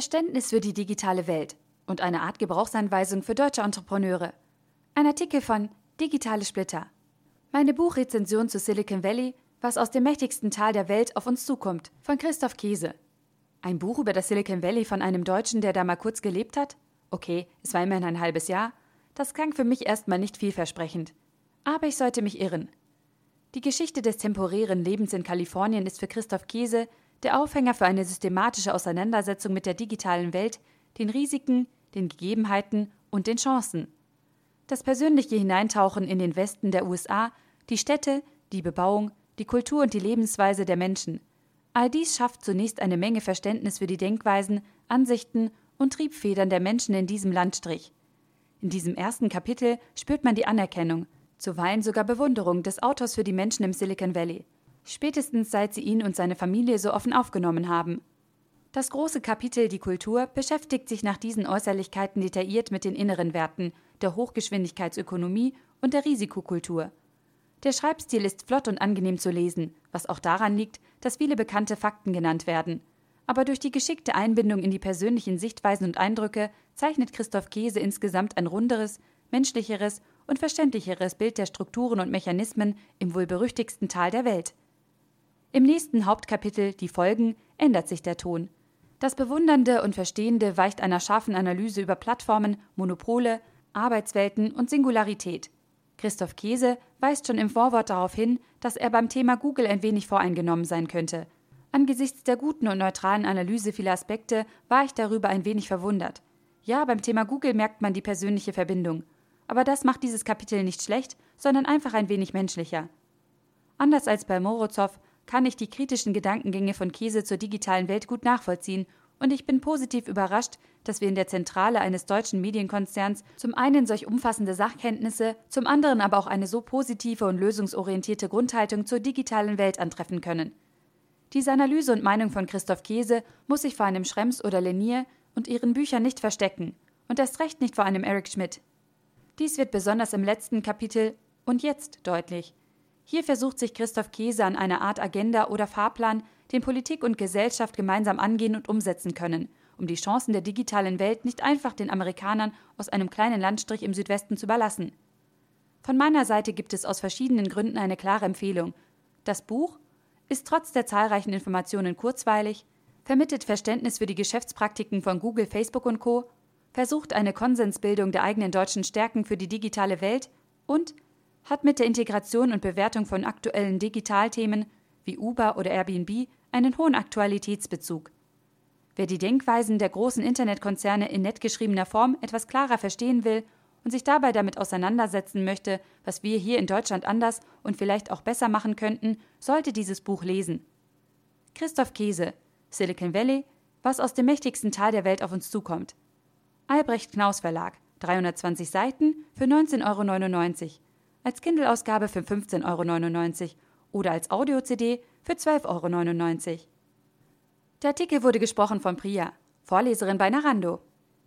Verständnis für die digitale Welt und eine Art Gebrauchsanweisung für deutsche Entrepreneure. Ein Artikel von Digitale Splitter. Meine Buchrezension zu Silicon Valley, was aus dem mächtigsten Tal der Welt auf uns zukommt, von Christoph Käse. Ein Buch über das Silicon Valley von einem Deutschen, der da mal kurz gelebt hat? Okay, es war immerhin ein halbes Jahr. Das klang für mich erstmal nicht vielversprechend. Aber ich sollte mich irren. Die Geschichte des temporären Lebens in Kalifornien ist für Christoph Käse der Aufhänger für eine systematische Auseinandersetzung mit der digitalen Welt, den Risiken, den Gegebenheiten und den Chancen. Das persönliche Hineintauchen in den Westen der USA, die Städte, die Bebauung, die Kultur und die Lebensweise der Menschen. All dies schafft zunächst eine Menge Verständnis für die Denkweisen, Ansichten und Triebfedern der Menschen in diesem Landstrich. In diesem ersten Kapitel spürt man die Anerkennung, zuweilen sogar Bewunderung des Autors für die Menschen im Silicon Valley. Spätestens seit sie ihn und seine Familie so offen aufgenommen haben. Das große Kapitel Die Kultur beschäftigt sich nach diesen Äußerlichkeiten detailliert mit den inneren Werten, der Hochgeschwindigkeitsökonomie und der Risikokultur. Der Schreibstil ist flott und angenehm zu lesen, was auch daran liegt, dass viele bekannte Fakten genannt werden. Aber durch die geschickte Einbindung in die persönlichen Sichtweisen und Eindrücke zeichnet Christoph Käse insgesamt ein runderes, menschlicheres und verständlicheres Bild der Strukturen und Mechanismen im wohl berüchtigsten Tal der Welt. Im nächsten Hauptkapitel Die Folgen ändert sich der Ton. Das Bewundernde und Verstehende weicht einer scharfen Analyse über Plattformen, Monopole, Arbeitswelten und Singularität. Christoph Käse weist schon im Vorwort darauf hin, dass er beim Thema Google ein wenig voreingenommen sein könnte. Angesichts der guten und neutralen Analyse vieler Aspekte war ich darüber ein wenig verwundert. Ja, beim Thema Google merkt man die persönliche Verbindung. Aber das macht dieses Kapitel nicht schlecht, sondern einfach ein wenig menschlicher. Anders als bei Morozow kann ich die kritischen Gedankengänge von Käse zur digitalen Welt gut nachvollziehen und ich bin positiv überrascht, dass wir in der Zentrale eines deutschen Medienkonzerns zum einen solch umfassende Sachkenntnisse, zum anderen aber auch eine so positive und lösungsorientierte Grundhaltung zur digitalen Welt antreffen können. Diese Analyse und Meinung von Christoph Käse muss sich vor einem Schrems oder Lenier und ihren Büchern nicht verstecken und erst recht nicht vor einem Eric Schmidt. Dies wird besonders im letzten Kapitel und jetzt deutlich. Hier versucht sich Christoph Käse an einer Art Agenda oder Fahrplan, den Politik und Gesellschaft gemeinsam angehen und umsetzen können, um die Chancen der digitalen Welt nicht einfach den Amerikanern aus einem kleinen Landstrich im Südwesten zu überlassen. Von meiner Seite gibt es aus verschiedenen Gründen eine klare Empfehlung. Das Buch ist trotz der zahlreichen Informationen kurzweilig, vermittelt Verständnis für die Geschäftspraktiken von Google, Facebook und Co., versucht eine Konsensbildung der eigenen deutschen Stärken für die digitale Welt und hat mit der Integration und Bewertung von aktuellen Digitalthemen wie Uber oder Airbnb einen hohen Aktualitätsbezug. Wer die Denkweisen der großen Internetkonzerne in nett geschriebener Form etwas klarer verstehen will und sich dabei damit auseinandersetzen möchte, was wir hier in Deutschland anders und vielleicht auch besser machen könnten, sollte dieses Buch lesen. Christoph Käse, Silicon Valley, was aus dem mächtigsten Tal der Welt auf uns zukommt. Albrecht Knaus Verlag, 320 Seiten für 19,99 Euro als Kindle-Ausgabe für 15,99 Euro oder als Audio-CD für 12,99 Euro. Der Artikel wurde gesprochen von Priya, Vorleserin bei Narando.